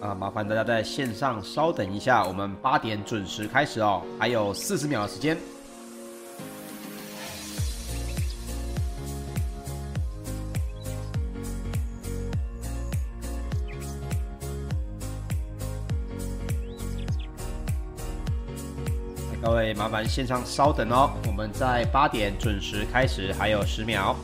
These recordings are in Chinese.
啊，麻烦大家在线上稍等一下，我们八点准时开始哦，还有四十秒的时间。各位麻烦线上稍等哦，我们在八点准时开始，还有十秒。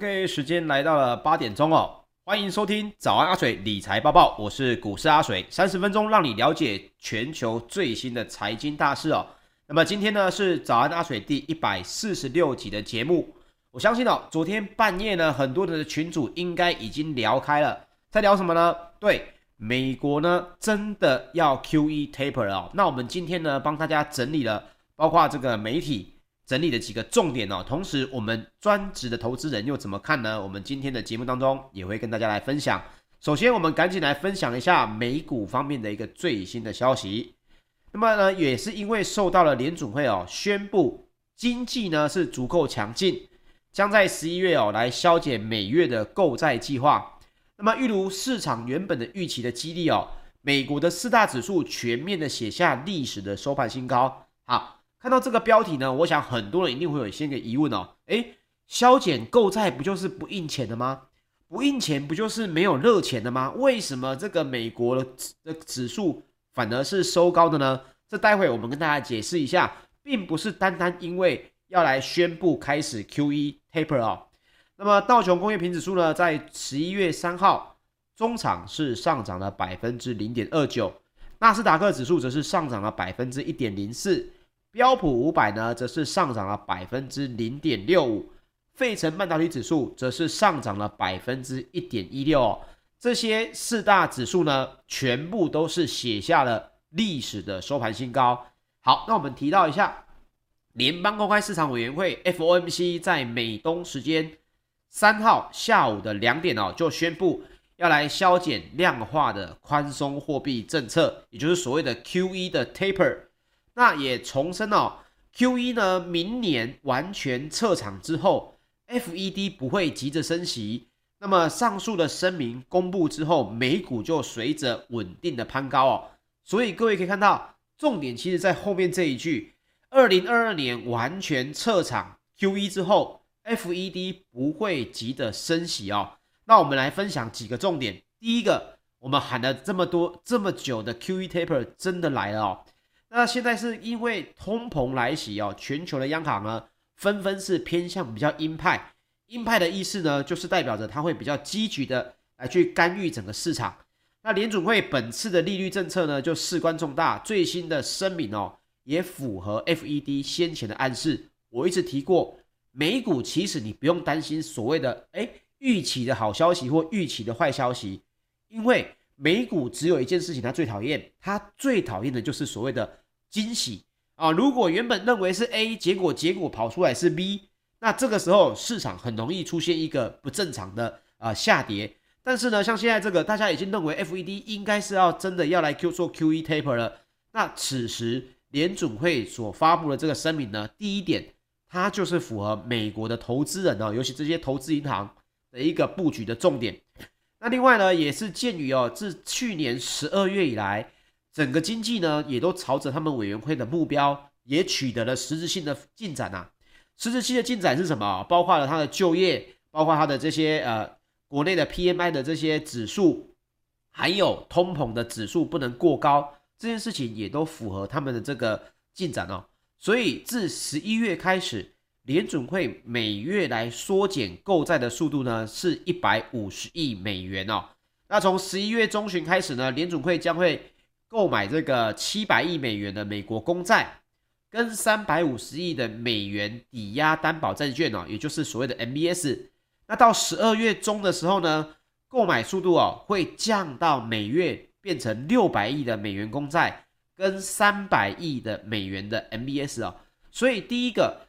OK，时间来到了八点钟哦，欢迎收听早安阿水理财报报，我是股市阿水，三十分钟让你了解全球最新的财经大事哦。那么今天呢是早安阿水第一百四十六集的节目，我相信哦，昨天半夜呢很多的群主应该已经聊开了，在聊什么呢？对，美国呢真的要 QE taper 了哦。那我们今天呢帮大家整理了，包括这个媒体。整理的几个重点哦，同时我们专职的投资人又怎么看呢？我们今天的节目当中也会跟大家来分享。首先，我们赶紧来分享一下美股方面的一个最新的消息。那么呢，也是因为受到了联准会哦宣布经济呢是足够强劲，将在十一月哦来削减每月的购债计划。那么，一如市场原本的预期的激励哦，美国的四大指数全面的写下历史的收盘新高。好。看到这个标题呢，我想很多人一定会有一些个疑问哦。诶，削减购债不就是不印钱的吗？不印钱不就是没有热钱的吗？为什么这个美国的的指数反而是收高的呢？这待会我们跟大家解释一下，并不是单单因为要来宣布开始 QE taper 哦。那么道琼工业平指数呢，在十一月三号中场是上涨了百分之零点二九，纳斯达克指数则是上涨了百分之一点零四。标普五百呢，则是上涨了百分之零点六五，费城半导体指数则是上涨了百分之一点一六哦。这些四大指数呢，全部都是写下了历史的收盘新高。好，那我们提到一下，联邦公开市场委员会 FOMC 在美东时间三号下午的两点哦，就宣布要来削减量化的宽松货币政策，也就是所谓的 QE 的 taper。那也重申哦，QE 呢，明年完全撤场之后，FED 不会急着升息。那么上述的声明公布之后，美股就随着稳定的攀高哦。所以各位可以看到，重点其实在后面这一句：二零二二年完全撤场 QE 之后，FED 不会急着升息哦。那我们来分享几个重点。第一个，我们喊了这么多这么久的 QE taper 真的来了哦。那现在是因为通膨来袭哦，全球的央行呢纷纷是偏向比较鹰派，鹰派的意思呢就是代表着它会比较积极的来去干预整个市场。那联准会本次的利率政策呢就事关重大，最新的声明哦也符合 FED 先前的暗示。我一直提过，美股其实你不用担心所谓的诶预期的好消息或预期的坏消息，因为美股只有一件事情它最讨厌，它最讨厌的就是所谓的。惊喜啊！如果原本认为是 A，结果结果跑出来是 B，那这个时候市场很容易出现一个不正常的啊下跌。但是呢，像现在这个，大家已经认为 FED 应该是要真的要来 Q 做 QE taper 了。那此时联准会所发布的这个声明呢，第一点，它就是符合美国的投资人哦，尤其这些投资银行的一个布局的重点。那另外呢，也是鉴于哦，自去年十二月以来。整个经济呢，也都朝着他们委员会的目标，也取得了实质性的进展啊。实质性的进展是什么？包括了它的就业，包括它的这些呃国内的 PMI 的这些指数，还有通膨的指数不能过高，这件事情也都符合他们的这个进展哦。所以自十一月开始，联准会每月来缩减购债的速度呢，是一百五十亿美元哦。那从十一月中旬开始呢，联准会将会购买这个七百亿美元的美国公债，跟三百五十亿的美元抵押担保债券哦，也就是所谓的 MBS。那到十二月中的时候呢，购买速度哦会降到每月变成六百亿的美元公债跟三百亿的美元的 MBS 哦。所以第一个，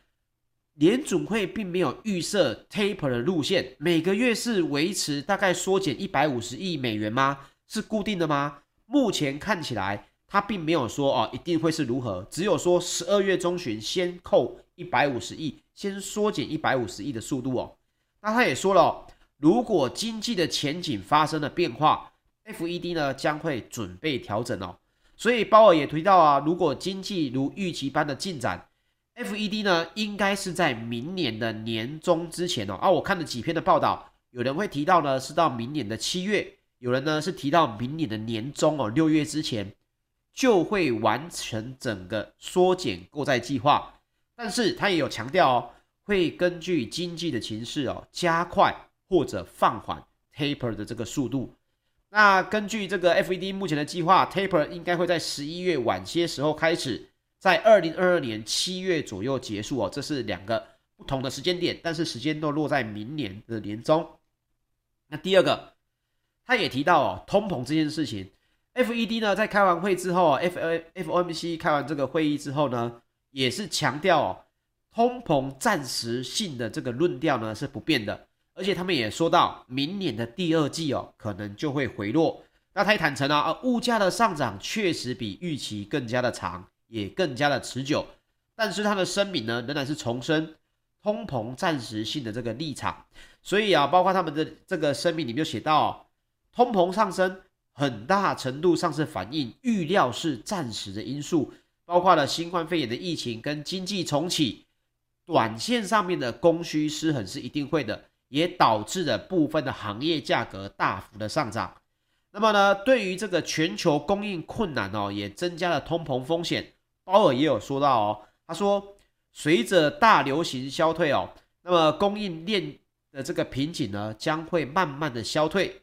联准会并没有预设 taper 的路线，每个月是维持大概缩减一百五十亿美元吗？是固定的吗？目前看起来，他并没有说哦一定会是如何，只有说十二月中旬先扣一百五十亿，先缩减一百五十亿的速度哦。那他也说了，如果经济的前景发生了变化，FED 呢将会准备调整哦。所以鲍尔也提到啊，如果经济如预期般的进展，FED 呢应该是在明年的年中之前哦。啊，我看了几篇的报道，有人会提到呢是到明年的七月，有人呢是提到明年的年中哦，六月之前。就会完成整个缩减购债计划，但是他也有强调哦，会根据经济的情势哦，加快或者放缓 taper 的这个速度。那根据这个 FED 目前的计划，taper 应该会在十一月晚些时候开始，在二零二二年七月左右结束哦。这是两个不同的时间点，但是时间都落在明年的年中。那第二个，他也提到哦，通膨这件事情。FED 呢，在开完会之后，F FOMC 开完这个会议之后呢，也是强调哦，通膨暂时性的这个论调呢是不变的，而且他们也说到，明年的第二季哦，可能就会回落。那他也坦诚啊，物价的上涨确实比预期更加的长，也更加的持久。但是他的声明呢，仍然是重申通膨暂时性的这个立场。所以啊，包括他们的这个声明里面就写到，通膨上升。很大程度上是反映预料是暂时的因素，包括了新冠肺炎的疫情跟经济重启，短线上面的供需失衡是一定会的，也导致了部分的行业价格大幅的上涨。那么呢，对于这个全球供应困难哦，也增加了通膨风险。鲍尔也有说到哦，他说随着大流行消退哦，那么供应链的这个瓶颈呢，将会慢慢的消退。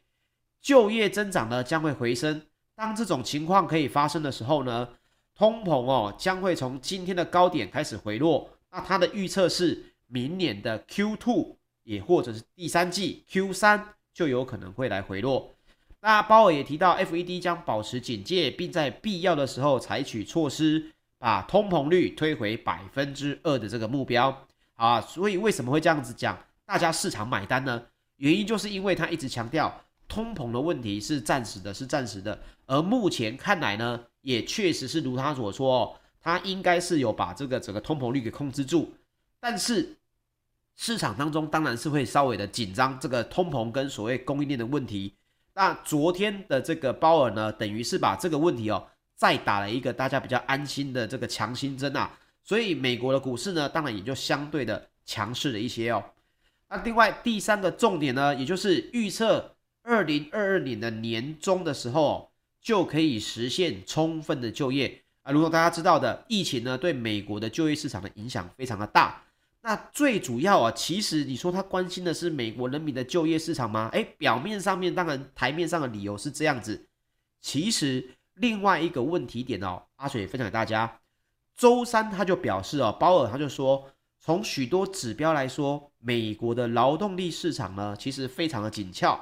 就业增长呢将会回升，当这种情况可以发生的时候呢，通膨哦将会从今天的高点开始回落。那他的预测是明年的 Q2 也或者是第三季 Q3 就有可能会来回落。那鲍尔也提到，FED 将保持警戒，并在必要的时候采取措施，把通膨率推回百分之二的这个目标。啊，所以为什么会这样子讲？大家市场买单呢？原因就是因为他一直强调。通膨的问题是暂时的，是暂时的。而目前看来呢，也确实是如他所说哦，他应该是有把这个整个通膨率给控制住。但是市场当中当然是会稍微的紧张这个通膨跟所谓供应链的问题。那昨天的这个鲍尔呢，等于是把这个问题哦，再打了一个大家比较安心的这个强心针啊。所以美国的股市呢，当然也就相对的强势了一些哦。那另外第三个重点呢，也就是预测。二零二二年的年中的时候，就可以实现充分的就业啊。如果大家知道的，疫情呢对美国的就业市场的影响非常的大。那最主要啊，其实你说他关心的是美国人民的就业市场吗？诶，表面上面当然台面上的理由是这样子。其实另外一个问题点哦，阿水分享给大家。周三他就表示哦，鲍尔他就说，从许多指标来说，美国的劳动力市场呢其实非常的紧俏。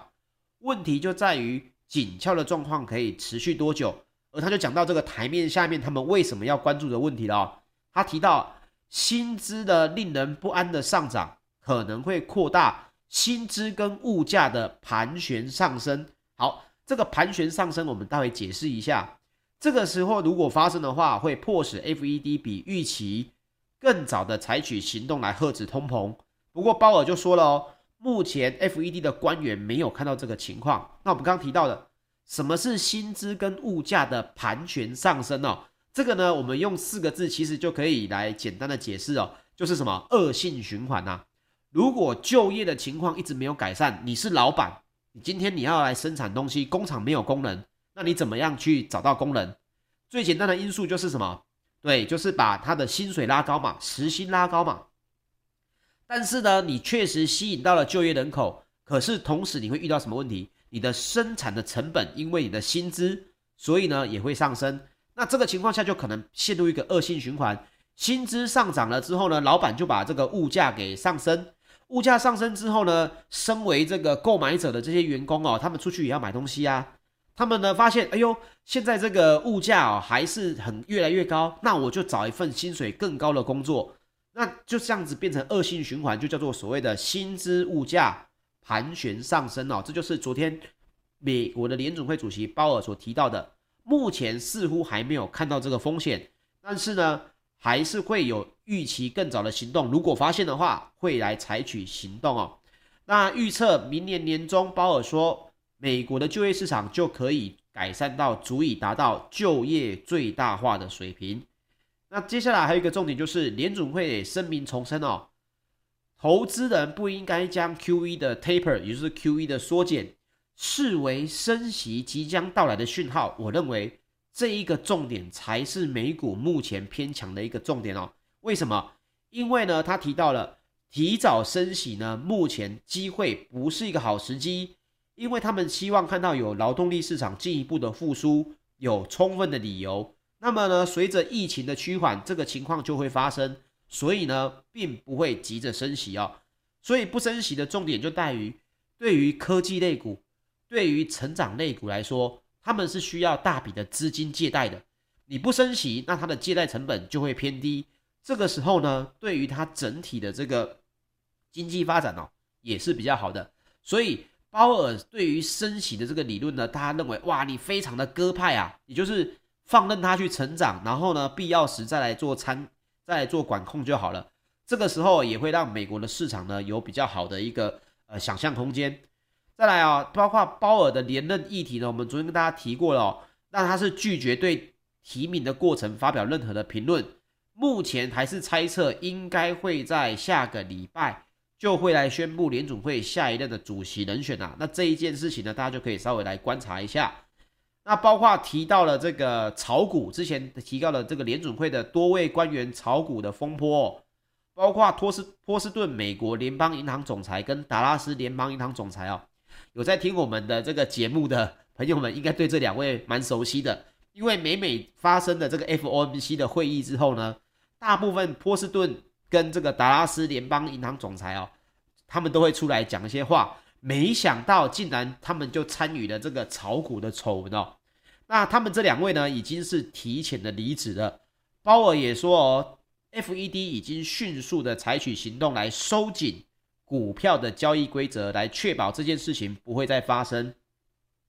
问题就在于紧俏的状况可以持续多久，而他就讲到这个台面下面他们为什么要关注的问题了。他提到薪资的令人不安的上涨可能会扩大薪资跟物价的盘旋上升。好，这个盘旋上升我们待会解释一下。这个时候如果发生的话，会迫使 FED 比预期更早的采取行动来遏制通膨。不过鲍尔就说了哦。目前 FED 的官员没有看到这个情况。那我们刚刚提到的，什么是薪资跟物价的盘旋上升哦？这个呢，我们用四个字其实就可以来简单的解释哦，就是什么恶性循环呐。如果就业的情况一直没有改善，你是老板，你今天你要来生产东西，工厂没有工人，那你怎么样去找到工人？最简单的因素就是什么？对，就是把他的薪水拉高嘛，时薪拉高嘛。但是呢，你确实吸引到了就业人口，可是同时你会遇到什么问题？你的生产的成本因为你的薪资，所以呢也会上升。那这个情况下就可能陷入一个恶性循环。薪资上涨了之后呢，老板就把这个物价给上升。物价上升之后呢，身为这个购买者的这些员工哦，他们出去也要买东西啊。他们呢发现，哎呦，现在这个物价哦还是很越来越高，那我就找一份薪水更高的工作。那就这样子变成恶性循环，就叫做所谓的薪资物价盘旋上升哦。这就是昨天美国的联准会主席鲍尔所提到的。目前似乎还没有看到这个风险，但是呢，还是会有预期更早的行动。如果发现的话，会来采取行动哦。那预测明年年中，鲍尔说，美国的就业市场就可以改善到足以达到就业最大化的水平。那接下来还有一个重点就是，联准会声明重申哦，投资人不应该将 QE 的 taper，也就是 QE 的缩减，视为升息即将到来的讯号。我认为这一个重点才是美股目前偏强的一个重点哦。为什么？因为呢，他提到了。提早升息呢，目前机会不是一个好时机，因为他们希望看到有劳动力市场进一步的复苏，有充分的理由。那么呢，随着疫情的趋缓，这个情况就会发生，所以呢，并不会急着升息哦。所以不升息的重点就在于，对于科技类股、对于成长类股来说，他们是需要大笔的资金借贷的。你不升息，那它的借贷成本就会偏低。这个时候呢，对于它整体的这个经济发展哦，也是比较好的。所以鲍尔对于升息的这个理论呢，大家认为哇，你非常的鸽派啊，也就是放任它去成长，然后呢，必要时再来做参，再来做管控就好了。这个时候也会让美国的市场呢有比较好的一个呃想象空间。再来啊，包括鲍尔的连任议题呢，我们昨天跟大家提过了哦，那他是拒绝对提名的过程发表任何的评论。目前还是猜测，应该会在下个礼拜就会来宣布联总会下一任的主席人选啊。那这一件事情呢，大家就可以稍微来观察一下。那包括提到了这个炒股，之前提到了这个联准会的多位官员炒股的风波哦，包括托斯波士顿美国联邦银行总裁跟达拉斯联邦银行总裁哦，有在听我们的这个节目的朋友们，应该对这两位蛮熟悉的，因为每每发生的这个 FOMC 的会议之后呢。大部分波士顿跟这个达拉斯联邦银行总裁哦，他们都会出来讲一些话。没想到竟然他们就参与了这个炒股的丑闻哦。那他们这两位呢，已经是提前的离职了。鲍尔也说哦，FED 已经迅速的采取行动来收紧股票的交易规则，来确保这件事情不会再发生。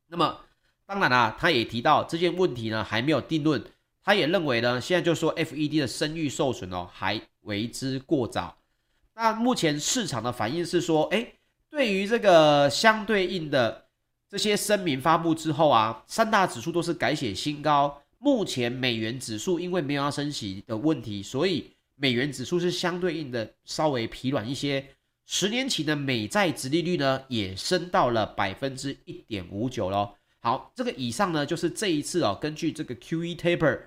那么当然啦，他也提到这件问题呢还没有定论。他也认为呢，现在就说 FED 的声誉受损哦，还为之过早。那目前市场的反应是说，哎，对于这个相对应的这些声明发布之后啊，三大指数都是改写新高。目前美元指数因为没有要升息的问题，所以美元指数是相对应的稍微疲软一些。十年期的美债殖利率呢，也升到了百分之一点五九喽。好，这个以上呢，就是这一次哦，根据这个 QE taper。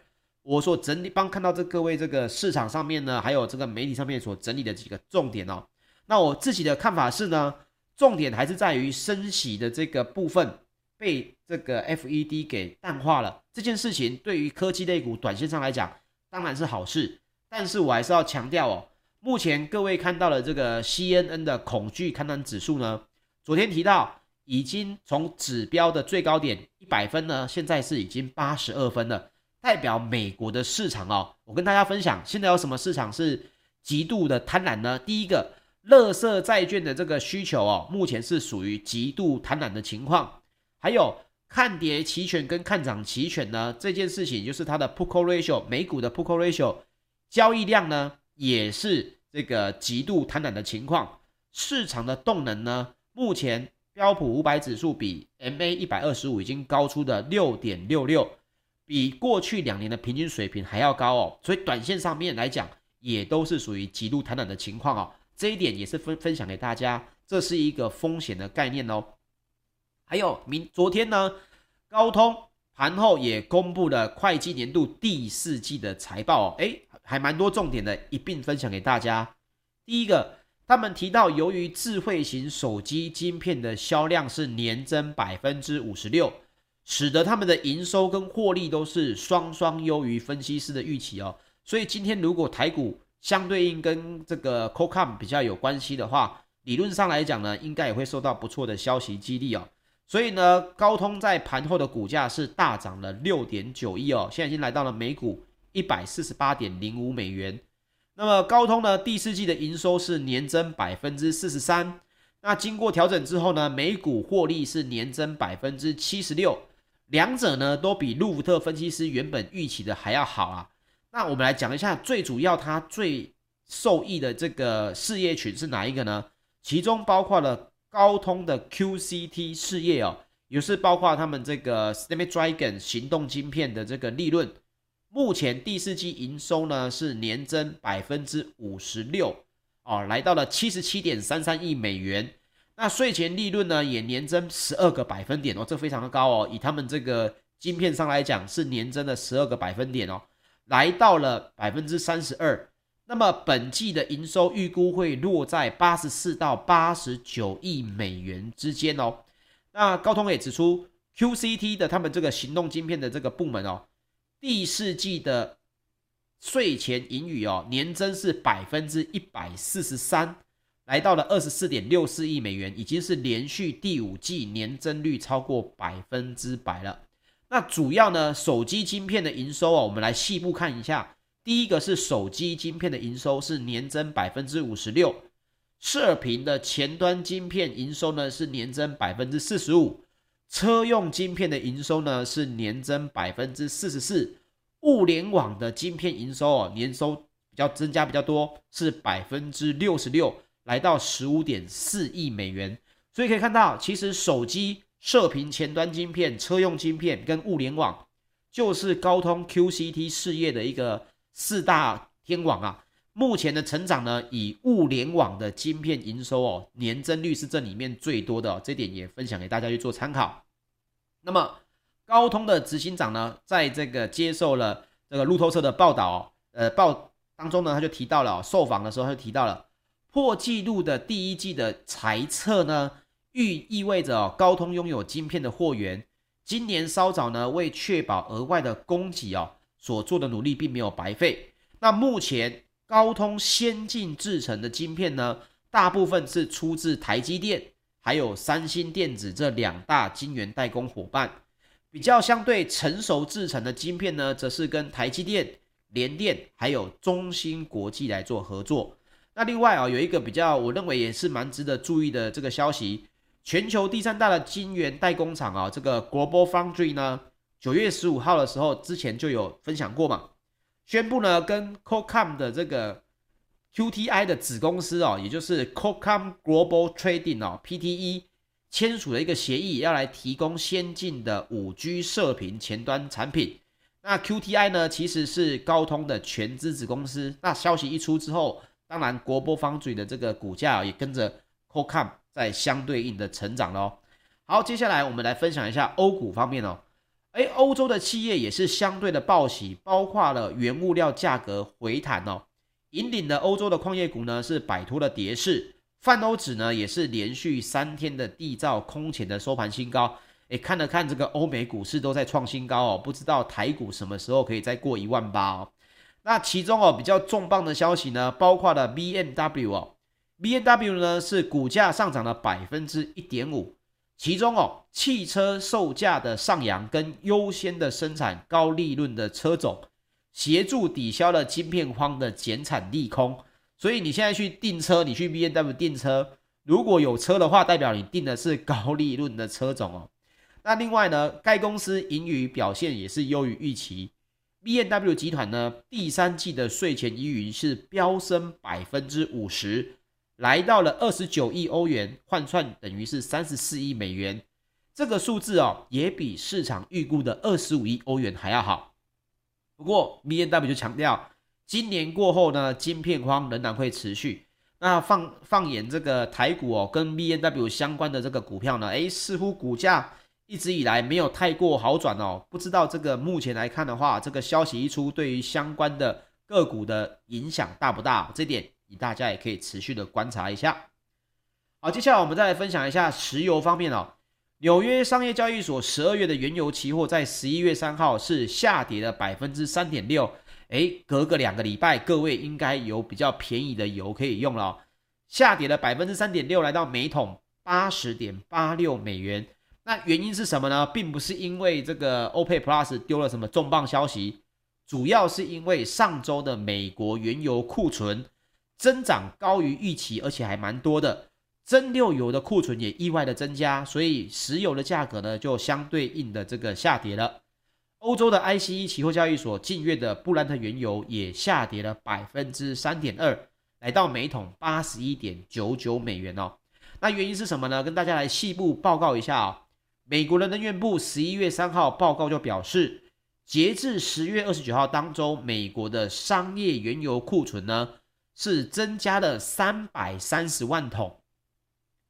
我所整理帮看到这各位这个市场上面呢，还有这个媒体上面所整理的几个重点哦。那我自己的看法是呢，重点还是在于升息的这个部分被这个 FED 给淡化了。这件事情对于科技类股短线上来讲当然是好事，但是我还是要强调哦，目前各位看到了这个 CNN 的恐惧看单指数呢，昨天提到已经从指标的最高点一百分呢，现在是已经八十二分了。代表美国的市场哦，我跟大家分享，现在有什么市场是极度的贪婪呢？第一个，垃圾债券的这个需求哦，目前是属于极度贪婪的情况。还有看跌期权跟看涨期权呢，这件事情就是它的 put call ratio，美股的 put call ratio 交易量呢，也是这个极度贪婪的情况。市场的动能呢，目前标普五百指数比 MA 一百二十五已经高出的六点六六。比过去两年的平均水平还要高哦，所以短线上面来讲，也都是属于极度贪婪的情况哦。这一点也是分分享给大家，这是一个风险的概念哦。还有明昨天呢，高通盘后也公布了会计年度第四季的财报哦，诶，还蛮多重点的，一并分享给大家。第一个，他们提到，由于智慧型手机晶片的销量是年增百分之五十六。使得他们的营收跟获利都是双双优于分析师的预期哦，所以今天如果台股相对应跟这个 Qualcomm 比较有关系的话，理论上来讲呢，应该也会受到不错的消息激励哦。所以呢，高通在盘后的股价是大涨了六点九亿哦，现在已经来到了每股一百四十八点零五美元。那么高通呢，第四季的营收是年增百分之四十三，那经过调整之后呢，每股获利是年增百分之七十六。两者呢都比路福特分析师原本预期的还要好啊。那我们来讲一下，最主要它最受益的这个事业群是哪一个呢？其中包括了高通的 QCT 事业哦，也是包括他们这个 Snapdragon 行动晶片的这个利润。目前第四季营收呢是年增百分之五十六哦，来到了七十七点三三亿美元。那税前利润呢也年增十二个百分点哦，这非常的高哦。以他们这个晶片上来讲，是年增了十二个百分点哦，来到了百分之三十二。那么本季的营收预估会落在八十四到八十九亿美元之间哦。那高通也指出，QCT 的他们这个行动晶片的这个部门哦。第四季的税前盈余哦，年增是百分之一百四十三，来到了二十四点六四亿美元，已经是连续第五季年增率超过百分之百了。那主要呢，手机晶片的营收啊，我们来细部看一下。第一个是手机晶片的营收是年增百分之五十六，射频的前端晶片营收呢是年增百分之四十五。车用晶片的营收呢是年增百分之四十四，物联网的晶片营收哦，年收比较增加比较多，是百分之六十六，来到十五点四亿美元。所以可以看到，其实手机、射频前端晶片、车用晶片跟物联网，就是高通 QCT 事业的一个四大天王啊。目前的成长呢，以物联网的晶片营收哦，年增率是这里面最多的哦，这点也分享给大家去做参考。那么高通的执行长呢，在这个接受了这个路透社的报道哦，呃报当中呢，他就提到了哦，受访的时候他就提到了破纪录的第一季的财测呢，预意味着，高通拥有晶片的货源，今年稍早呢，为确保额外的供给哦，所做的努力并没有白费。那目前。高通先进制程的晶片呢，大部分是出自台积电，还有三星电子这两大晶圆代工伙伴。比较相对成熟制程的晶片呢，则是跟台积电、联电还有中芯国际来做合作。那另外啊，有一个比较我认为也是蛮值得注意的这个消息，全球第三大的晶圆代工厂啊，这个 Global Foundry 呢，九月十五号的时候，之前就有分享过嘛。宣布呢，跟 Qualcomm 的这个 QTI 的子公司哦，也就是 Qualcomm Global Trading 哦 （PTE） 签署了一个协议，要来提供先进的 5G 射频前端产品。那 QTI 呢，其实是高通的全资子公司。那消息一出之后，当然 Global Foundry 的这个股价也跟着 Qualcomm 在相对应的成长喽。好，接下来我们来分享一下欧股方面哦。哎，欧洲的企业也是相对的报喜，包括了原物料价格回弹哦，引领了欧洲的矿业股呢是摆脱了跌势，泛欧指呢也是连续三天的缔造空前的收盘新高。哎，看了看这个欧美股市都在创新高哦，不知道台股什么时候可以再过一万八哦。那其中哦比较重磅的消息呢，包括了 BMW 哦，BMW 呢是股价上涨了百分之一点五。其中哦，汽车售价的上扬跟优先的生产高利润的车种，协助抵消了晶片荒的减产利空。所以你现在去订车，你去 BMW 订车，如果有车的话，代表你订的是高利润的车种哦。那另外呢，该公司盈余表现也是优于预期。BMW 集团呢，第三季的税前盈余是飙升百分之五十。来到了二十九亿欧元，换算等于是三十四亿美元，这个数字哦，也比市场预估的二十五亿欧元还要好。不过，B N W 就强调，今年过后呢，晶片荒仍然会持续。那放放眼这个台股哦，跟 B N W 相关的这个股票呢，诶，似乎股价一直以来没有太过好转哦。不知道这个目前来看的话，这个消息一出，对于相关的个股的影响大不大？这点。你大家也可以持续的观察一下。好，接下来我们再来分享一下石油方面哦。纽约商业交易所十二月的原油期货在十一月三号是下跌了百分之三点六。哎，隔个两个礼拜，各位应该有比较便宜的油可以用了。下跌了百分之三点六，来到每桶八十点八六美元。那原因是什么呢？并不是因为这个 OPEC Plus 丢了什么重磅消息，主要是因为上周的美国原油库存。增长高于预期，而且还蛮多的。增馏油的库存也意外的增加，所以石油的价格呢就相对应的这个下跌了。欧洲的 ICE 期货交易所近月的布兰特原油也下跌了百分之三点二，来到每桶八十一点九九美元哦。那原因是什么呢？跟大家来细部报告一下哦。美国的能源部十一月三号报告就表示，截至十月二十九号当中，美国的商业原油库存呢是增加了三百三十万桶，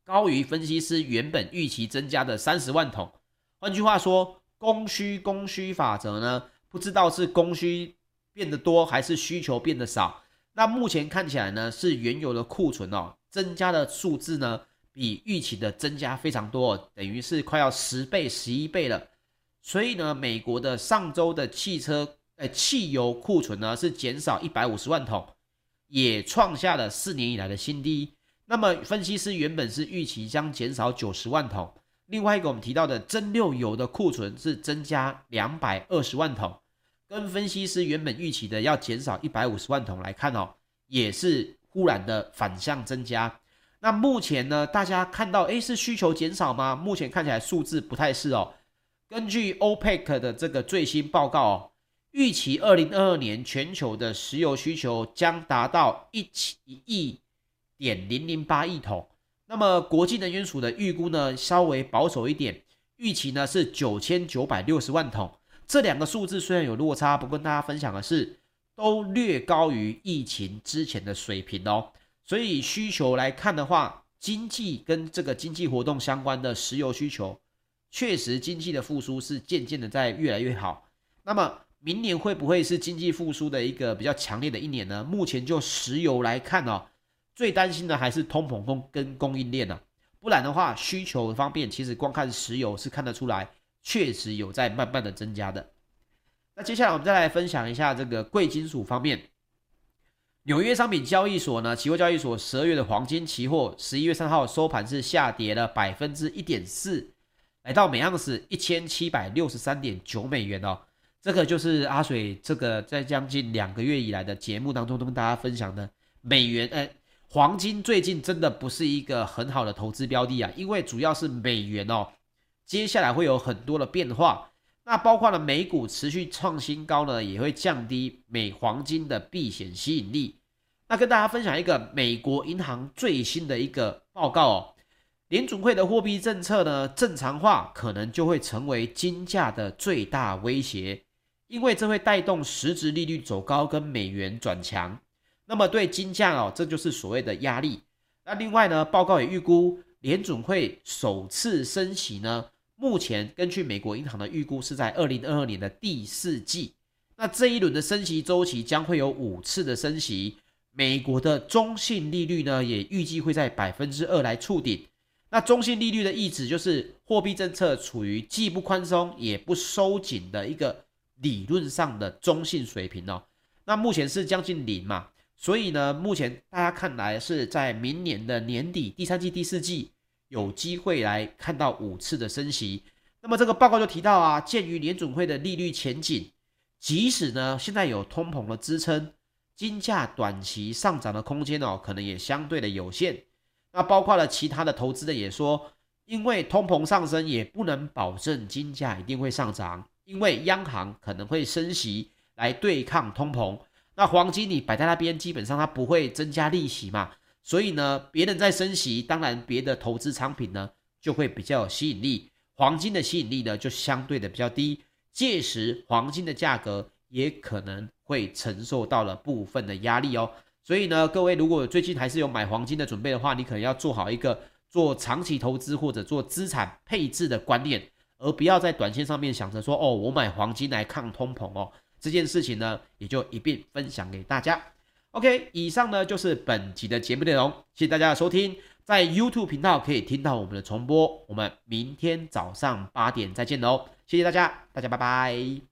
高于分析师原本预期增加的三十万桶。换句话说，供需供需法则呢，不知道是供需变得多还是需求变得少。那目前看起来呢，是原油的库存哦，增加的数字呢，比预期的增加非常多，等于是快要十倍、十一倍了。所以呢，美国的上周的汽车呃汽油库存呢是减少一百五十万桶，也创下了四年以来的新低。那么分析师原本是预期将减少九十万桶。另外一个我们提到的真六油的库存是增加两百二十万桶，跟分析师原本预期的要减少一百五十万桶来看哦，也是忽然的反向增加。那目前呢，大家看到，诶，是需求减少吗？目前看起来数字不太是哦。根据 OPEC 的这个最新报告哦，预期二零二二年全球的石油需求将达到一亿点零零八亿桶。那么国际能源署的预估呢，稍微保守一点，预期呢是九千九百六十万桶。这两个数字虽然有落差，不过跟大家分享的是，都略高于疫情之前的水平哦。所以需求来看的话，经济跟这个经济活动相关的石油需求，确实经济的复苏是渐渐的在越来越好。那么明年会不会是经济复苏的一个比较强烈的一年呢？目前就石油来看哦。最担心的还是通膨跟跟供应链啊，不然的话，需求方面其实光看石油是看得出来，确实有在慢慢的增加的。那接下来我们再来分享一下这个贵金属方面，纽约商品交易所呢，期货交易所十二月的黄金期货十一月三号收盘是下跌了百分之一点四，来到每盎司一千七百六十三点九美元哦。这个就是阿水这个在将近两个月以来的节目当中都跟大家分享的美元，呃。黄金最近真的不是一个很好的投资标的啊，因为主要是美元哦，接下来会有很多的变化，那包括了美股持续创新高呢，也会降低美黄金的避险吸引力。那跟大家分享一个美国银行最新的一个报告哦，联准会的货币政策呢正常化可能就会成为金价的最大威胁，因为这会带动实质利率走高跟美元转强。那么对金价哦，这就是所谓的压力。那另外呢，报告也预估联准会首次升息呢，目前根据美国银行的预估是在二零二二年的第四季。那这一轮的升息周期将会有五次的升息。美国的中性利率呢，也预计会在百分之二来触顶。那中性利率的意思就是货币政策处于既不宽松也不收紧的一个理论上的中性水平哦。那目前是将近零嘛。所以呢，目前大家看来是在明年的年底，第三季、第四季有机会来看到五次的升息。那么这个报告就提到啊，鉴于联准会的利率前景，即使呢现在有通膨的支撑，金价短期上涨的空间哦，可能也相对的有限。那包括了其他的投资的也说，因为通膨上升也不能保证金价一定会上涨，因为央行可能会升息来对抗通膨。那黄金你摆在那边，基本上它不会增加利息嘛，所以呢，别人在升息，当然别的投资商品呢就会比较有吸引力，黄金的吸引力呢就相对的比较低，届时黄金的价格也可能会承受到了部分的压力哦。所以呢，各位如果最近还是有买黄金的准备的话，你可能要做好一个做长期投资或者做资产配置的观念，而不要在短线上面想着说哦，我买黄金来抗通膨哦。这件事情呢，也就一并分享给大家。OK，以上呢就是本集的节目内容，谢谢大家的收听。在 YouTube 频道可以听到我们的重播，我们明天早上八点再见喽，谢谢大家，大家拜拜。